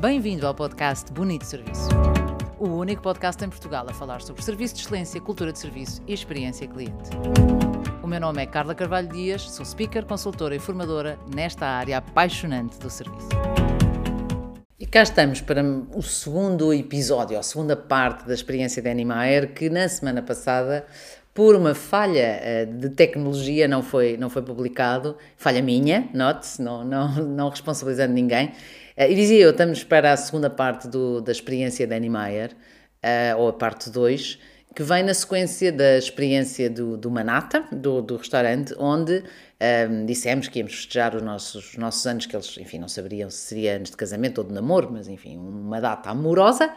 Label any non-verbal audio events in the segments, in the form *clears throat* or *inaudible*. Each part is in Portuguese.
Bem-vindo ao podcast Bonito Serviço. O único podcast em Portugal a falar sobre serviço de excelência, cultura de serviço e experiência cliente. O meu nome é Carla Carvalho Dias, sou speaker, consultora e formadora nesta área apaixonante do serviço. E cá estamos para o segundo episódio, a segunda parte da experiência de Animaer, que na semana passada por uma falha uh, de tecnologia não foi, não foi publicado, falha minha, note-se, não, não, não responsabilizando ninguém. Uh, e dizia eu, estamos para a segunda parte do, da experiência de Niemeyer, uh, ou a parte 2, que vem na sequência da experiência do, do Manata, do, do restaurante, onde um, dissemos que íamos festejar os nossos, os nossos anos, que eles, enfim, não saberiam se seria anos de casamento ou de namoro, mas enfim, uma data amorosa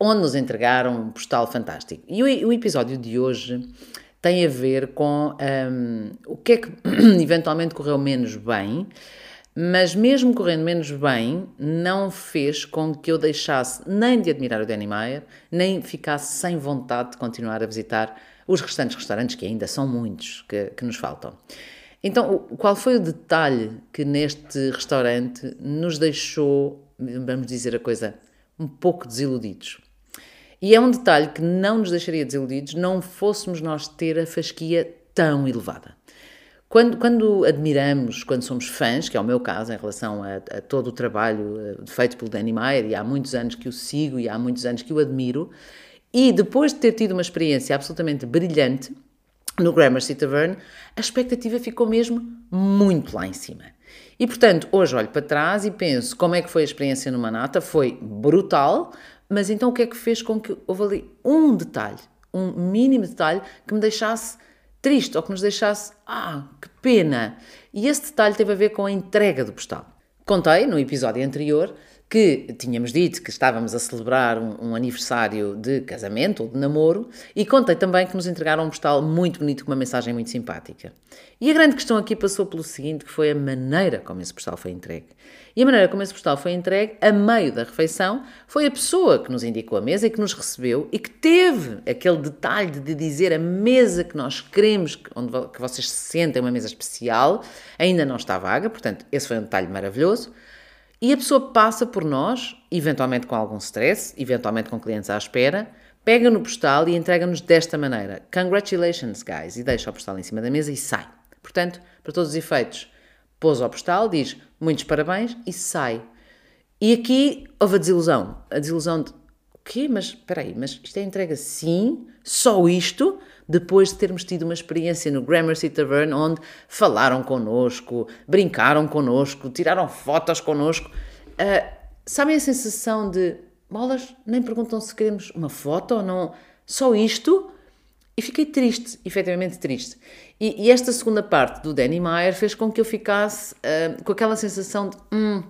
onde nos entregaram um postal fantástico. E o, o episódio de hoje tem a ver com um, o que é que *clears throat* eventualmente correu menos bem, mas mesmo correndo menos bem, não fez com que eu deixasse nem de admirar o Danny Meyer, nem ficasse sem vontade de continuar a visitar os restantes restaurantes, que ainda são muitos que, que nos faltam. Então, qual foi o detalhe que neste restaurante nos deixou, vamos dizer a coisa, um pouco desiludidos? E é um detalhe que não nos deixaria desiludidos não fôssemos nós ter a fasquia tão elevada. Quando, quando admiramos, quando somos fãs, que é o meu caso em relação a, a todo o trabalho eh, feito pelo Danny Meyer, e há muitos anos que o sigo e há muitos anos que o admiro, e depois de ter tido uma experiência absolutamente brilhante no Gramercy Tavern, a expectativa ficou mesmo muito lá em cima. E portanto, hoje olho para trás e penso como é que foi a experiência no Manata, foi brutal, mas então o que é que fez com que houve ali um detalhe, um mínimo detalhe que me deixasse triste ou que nos deixasse, ah, que pena. E esse detalhe teve a ver com a entrega do postal. Contei no episódio anterior que tínhamos dito que estávamos a celebrar um, um, aniversário de casamento ou de namoro e contei também que nos entregaram um postal muito bonito com uma mensagem muito simpática. E a grande questão aqui passou pelo seguinte, que foi a maneira como esse postal foi entregue. E a maneira como esse postal foi entregue, a meio da refeição, foi a pessoa que nos indicou a mesa e que nos recebeu e que teve aquele detalhe de dizer a mesa que nós queremos, onde que vocês se sentem, uma mesa especial, ainda não está vaga, portanto, esse foi um detalhe maravilhoso. E a pessoa passa por nós, eventualmente com algum stress, eventualmente com clientes à espera, pega no postal e entrega-nos desta maneira: Congratulations, guys! E deixa o postal em cima da mesa e sai. Portanto, para todos os efeitos, pôs ao postal, diz muitos parabéns e sai. E aqui houve a desilusão. A desilusão de quê? Mas espera aí, mas isto é entrega sim, só isto? depois de termos tido uma experiência no Gramercy Tavern onde falaram connosco, brincaram connosco, tiraram fotos connosco. Uh, sabem a sensação de bolas, nem perguntam se queremos uma foto ou não, só isto? E fiquei triste, efetivamente triste. E, e esta segunda parte do Danny Meyer fez com que eu ficasse uh, com aquela sensação de hum,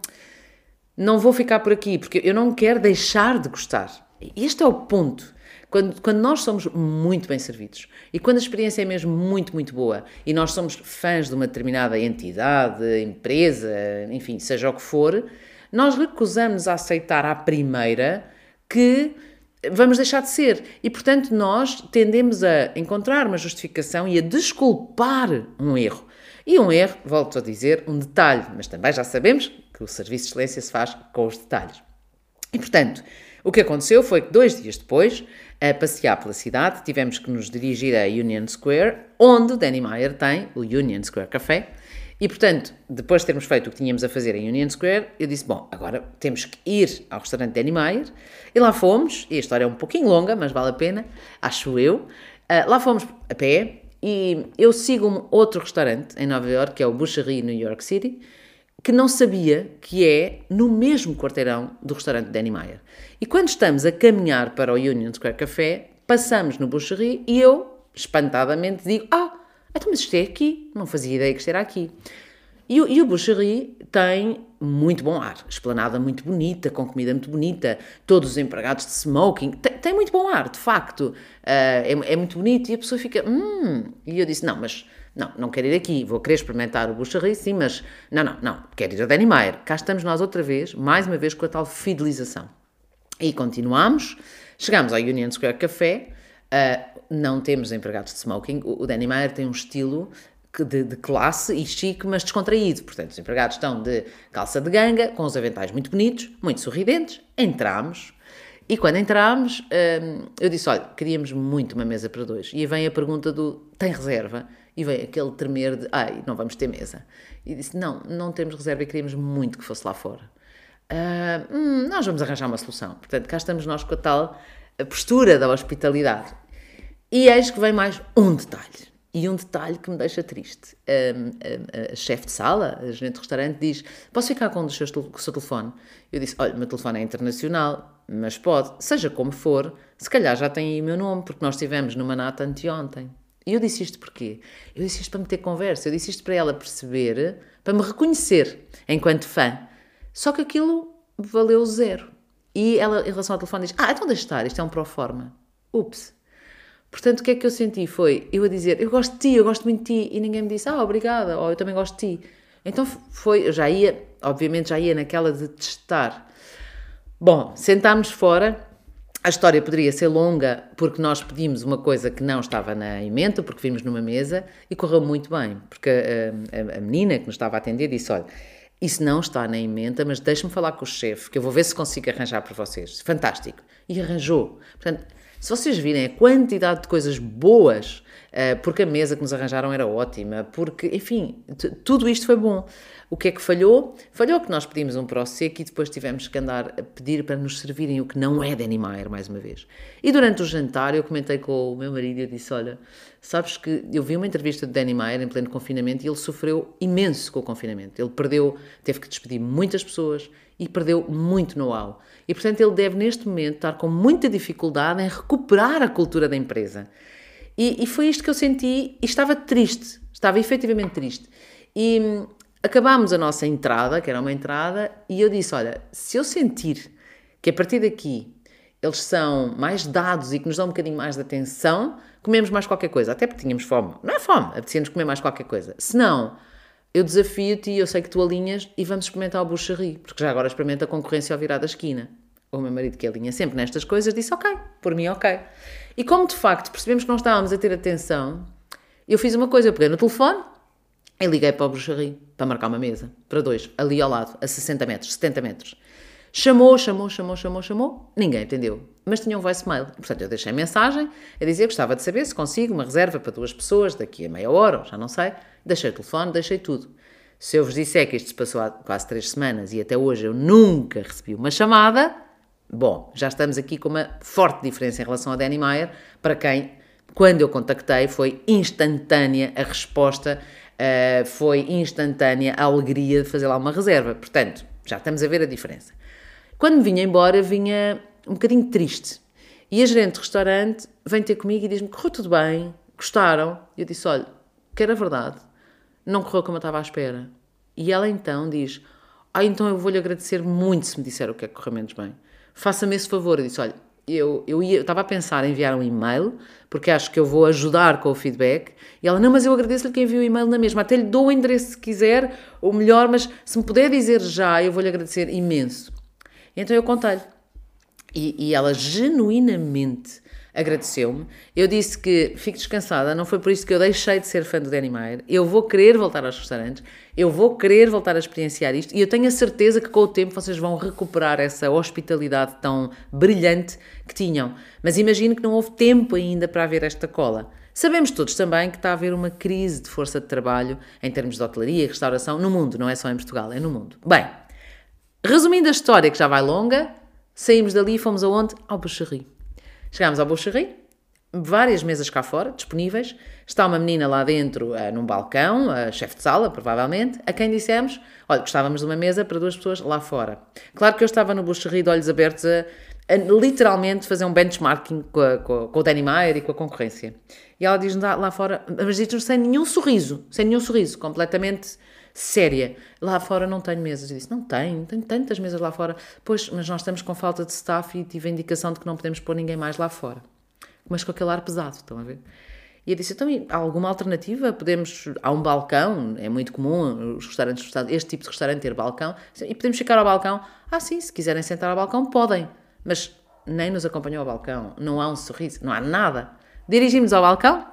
não vou ficar por aqui, porque eu não quero deixar de gostar. Este é o ponto. Quando, quando nós somos muito bem servidos e quando a experiência é mesmo muito, muito boa e nós somos fãs de uma determinada entidade, empresa, enfim, seja o que for, nós recusamos a aceitar à primeira que vamos deixar de ser. E, portanto, nós tendemos a encontrar uma justificação e a desculpar um erro. E um erro, volto a dizer, um detalhe, mas também já sabemos que o serviço de excelência se faz com os detalhes. E, portanto, o que aconteceu foi que dois dias depois, a passear pela cidade, tivemos que nos dirigir a Union Square, onde Danny Meyer tem o Union Square Café. E, portanto, depois de termos feito o que tínhamos a fazer em Union Square, eu disse, bom, agora temos que ir ao restaurante Danny Meyer. E lá fomos, e a história é um pouquinho longa, mas vale a pena, acho eu. Uh, lá fomos a pé, e eu sigo um outro restaurante em Nova York, que é o Boucherie New York City, que não sabia que é no mesmo quarteirão do restaurante Danny Meyer. E quando estamos a caminhar para o Union Square Café, passamos no Boucherie e eu, espantadamente, digo: Ah, então, mas isto é aqui. Não fazia ideia que isto era aqui. E, e o Boucherie tem muito bom ar, esplanada muito bonita, com comida muito bonita, todos os empregados de smoking, tem, tem muito bom ar, de facto, uh, é, é, muito bonito, e a pessoa fica, hum, e eu disse, não, mas não, não quero ir aqui, vou querer experimentar o Boucherie, sim, mas não, não, não, quero ir a Danny Meyer. Cá estamos nós outra vez, mais uma vez com a tal fidelização. E continuamos, chegamos ao Union Square Café, uh, não temos empregados de smoking, o, Danny Meyer tem um estilo de, de, classe e chique, mas descontraído. Portanto, os empregados estão de calça de ganga, com os aventais muito bonitos, muito sorridentes. Entramos. E quando entramos, hum, eu disse: Olha, queríamos muito uma mesa para dois. E vem a pergunta do: Tem reserva? E vem aquele tremer de: Ai, não vamos ter mesa. E disse: Não, não temos reserva e queríamos muito que fosse lá fora. Uh, hum, nós vamos arranjar uma solução. Portanto, cá estamos nós com a tal postura da hospitalidade. E eis que vem mais um detalhe. E um detalhe que me deixa triste. A, a, a chefe de sala, a gerente de restaurante, diz: Posso ficar com, um com o seu telefone? Eu disse: Olha, o meu telefone é internacional, mas pode, seja como for, se calhar já tem aí o meu nome, porque nós estivemos numa nata anteontem. E eu disse isto porquê? Eu disse isto para meter conversa, eu disse isto para ela perceber, para me reconhecer enquanto fã. Só que aquilo valeu zero. E ela, em relação ao telefone, diz: Ah, então deixa estar, isto é um pró-forma. Ups. Portanto, o que é que eu senti foi eu a dizer: Eu gosto de ti, eu gosto muito de ti, e ninguém me disse: Ah, obrigada, ou eu também gosto de ti. Então foi, eu já ia, obviamente já ia naquela de testar. Bom, sentámos fora. A história poderia ser longa porque nós pedimos uma coisa que não estava na emenda, porque vimos numa mesa e correu muito bem, porque a, a, a menina que nos estava a atender disse: Olha, isso não está na emenda, mas deixe-me falar com o chefe, que eu vou ver se consigo arranjar para vocês. Fantástico. E arranjou. Portanto, se vocês virem a quantidade de coisas boas, porque a mesa que nos arranjaram era ótima, porque, enfim, tudo isto foi bom. O que é que falhou? Falhou que nós pedimos um pró seco e depois tivemos que andar a pedir para nos servirem o que não é Danny Meyer, mais uma vez. E durante o jantar eu comentei com o meu marido e eu disse, olha, sabes que eu vi uma entrevista de Danny Meyer em pleno confinamento e ele sofreu imenso com o confinamento. Ele perdeu, teve que despedir muitas pessoas e perdeu muito know-how. E, portanto, ele deve, neste momento, estar com muita dificuldade em recuperar a cultura da empresa. E, e foi isto que eu senti e estava triste, estava efetivamente triste. E hum, acabámos a nossa entrada, que era uma entrada, e eu disse: Olha, se eu sentir que a partir daqui eles são mais dados e que nos dão um bocadinho mais de atenção, comemos mais qualquer coisa. Até porque tínhamos fome. Não é fome, apetecia-nos comer mais qualquer coisa. Se não, eu desafio-te e eu sei que tu alinhas e vamos experimentar o boucherie, porque já agora experimenta a concorrência ao virar da esquina. O meu marido, que alinha sempre nestas coisas, disse: Ok, por mim, ok. E como de facto percebemos que não estávamos a ter atenção, eu fiz uma coisa: eu peguei no telefone e liguei para o boucherie para marcar uma mesa para dois, ali ao lado, a 60 metros, 70 metros. Chamou, chamou, chamou, chamou, chamou, ninguém atendeu, mas tinha um voicemail. Portanto, eu deixei mensagem a dizer que gostava de saber se consigo uma reserva para duas pessoas daqui a meia hora, já não sei. Deixei o telefone, deixei tudo. Se eu vos disser que isto se passou há quase três semanas e até hoje eu nunca recebi uma chamada, bom, já estamos aqui com uma forte diferença em relação a Danny Meyer, para quem, quando eu contactei, foi instantânea a resposta, uh, foi instantânea a alegria de fazer lá uma reserva. Portanto, já estamos a ver a diferença. Quando vinha embora, vinha um bocadinho triste. E a gerente do restaurante vem ter comigo e diz-me: correu tudo bem, gostaram? E eu disse: olha, que era verdade, não correu como eu estava à espera. E ela então diz: Ah, então eu vou-lhe agradecer muito se me disser o que é que correu menos bem. Faça-me esse favor. Eu disse: Olha, eu, eu, ia, eu estava a pensar em enviar um e-mail, porque acho que eu vou ajudar com o feedback. E ela: Não, mas eu agradeço-lhe que enviou o e-mail na mesma. Até lhe dou o endereço se quiser, ou melhor, mas se me puder dizer já, eu vou-lhe agradecer imenso. Então eu contei-lhe. E, e, ela genuinamente agradeceu-me. Eu disse que fico descansada, não foi por isso que eu deixei de ser fã do Danny Meyer. Eu vou querer voltar aos restaurantes, eu vou querer voltar a experienciar isto e eu tenho a certeza que com o tempo vocês vão recuperar essa hospitalidade tão brilhante que tinham. Mas imagino que não houve tempo ainda para haver esta cola. Sabemos todos também que está a haver uma crise de força de trabalho em termos de hotelaria e restauração no mundo, não é só em Portugal, é no mundo. Bem, Resumindo a história, que já vai longa, saímos dali e fomos aonde? Ao Boucherie. Chegámos ao Boucherie, várias mesas cá fora, disponíveis. Está uma menina lá dentro, uh, num balcão, uh, chefe de sala, provavelmente, a quem dissemos, olha, gostávamos de uma mesa para duas pessoas lá fora. Claro que eu estava no Boucherie de olhos abertos a, a literalmente fazer um benchmarking com, a, com, a, com o Danny Meyer e com a concorrência. E ela diz-nos lá, lá fora, mas diz-nos sem nenhum sorriso, sem nenhum sorriso, completamente séria. Lá fora não tenho mesas. Eu disse, não tenho, tenho tantas mesas lá fora. Pois, mas nós estamos com falta de staff e tive a indicação de que não podemos pôr ninguém mais lá fora. Mas com aquele ar pesado, estão a ver? E eu disse, então, há alguma alternativa? Podemos, há um balcão, é muito comum os restaurantes, este tipo de restaurante ter balcão, e podemos ficar ao balcão. Ah, sim, se quiserem sentar ao balcão, podem. Mas nem nos acompanhou ao balcão, não há um sorriso, não há nada. Dirigimos ao balcão,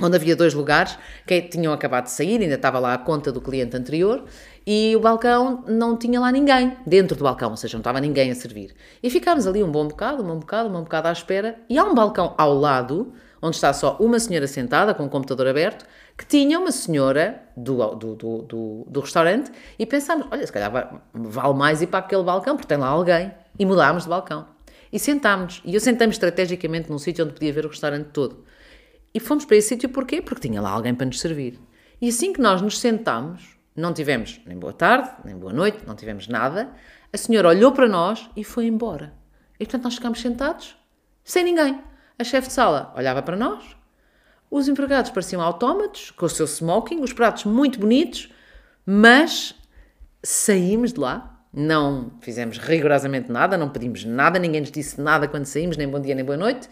onde havia dois lugares que tinham acabado de sair, ainda estava lá a conta do cliente anterior, e o balcão não tinha lá ninguém dentro do balcão, ou seja, não estava ninguém a servir. E ficámos ali um bom bocado, um bom bocado, um bom bocado à espera, e há um balcão ao lado, onde está só uma senhora sentada com o computador aberto, que tinha uma senhora do, do, do, do, do restaurante, e pensámos, olha, se calhar vale mais ir para aquele balcão, porque tem lá alguém, e mudámos de balcão. E sentámos, e eu sentei-me estrategicamente num sítio onde podia ver o restaurante todo. E fomos para esse sítio porquê? Porque tinha lá alguém para nos servir. E assim que nós nos sentámos, não tivemos nem boa tarde, nem boa noite, não tivemos nada, a senhora olhou para nós e foi embora. E portanto nós ficámos sentados, sem ninguém. A chefe de sala olhava para nós, os empregados pareciam autómatos, com o seu smoking, os pratos muito bonitos, mas saímos de lá, não fizemos rigorosamente nada, não pedimos nada, ninguém nos disse nada quando saímos, nem bom dia nem boa noite,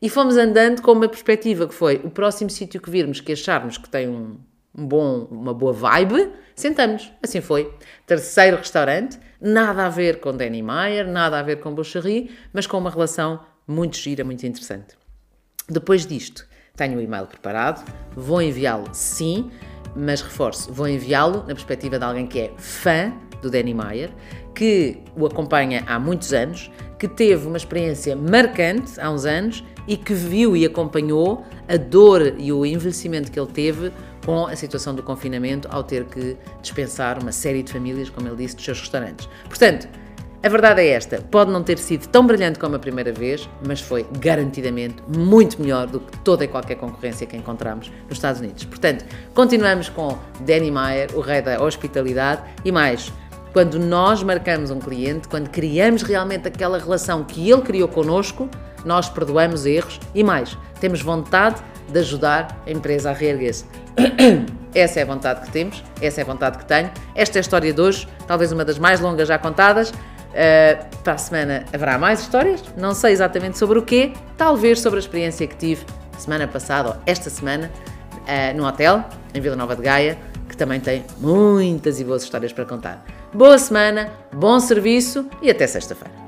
e fomos andando com uma perspectiva que foi o próximo sítio que virmos que acharmos que tem um, um bom, uma boa vibe, sentamos. Assim foi. Terceiro restaurante, nada a ver com Danny Meyer, nada a ver com Boucherie, mas com uma relação muito gira, muito interessante. Depois disto, tenho o e-mail preparado, vou enviá-lo sim, mas reforço, vou enviá-lo na perspectiva de alguém que é fã do Danny Meyer, que o acompanha há muitos anos, que teve uma experiência marcante há uns anos e que viu e acompanhou a dor e o envelhecimento que ele teve com a situação do confinamento ao ter que dispensar uma série de famílias, como ele disse, dos seus restaurantes. Portanto, a verdade é esta: pode não ter sido tão brilhante como a primeira vez, mas foi garantidamente muito melhor do que toda e qualquer concorrência que encontramos nos Estados Unidos. Portanto, continuamos com Danny Meyer, o rei da hospitalidade, e mais. Quando nós marcamos um cliente, quando criamos realmente aquela relação que ele criou connosco, nós perdoamos erros e mais, temos vontade de ajudar a empresa a reerguer-se. *coughs* Essa é a vontade que temos, essa é a vontade que tenho. Esta é a história de hoje, talvez uma das mais longas já contadas. Uh, para a semana haverá mais histórias, não sei exatamente sobre o quê, talvez sobre a experiência que tive semana passada ou esta semana uh, no hotel em Vila Nova de Gaia, que também tem muitas e boas histórias para contar. Boa semana, bom serviço e até sexta-feira.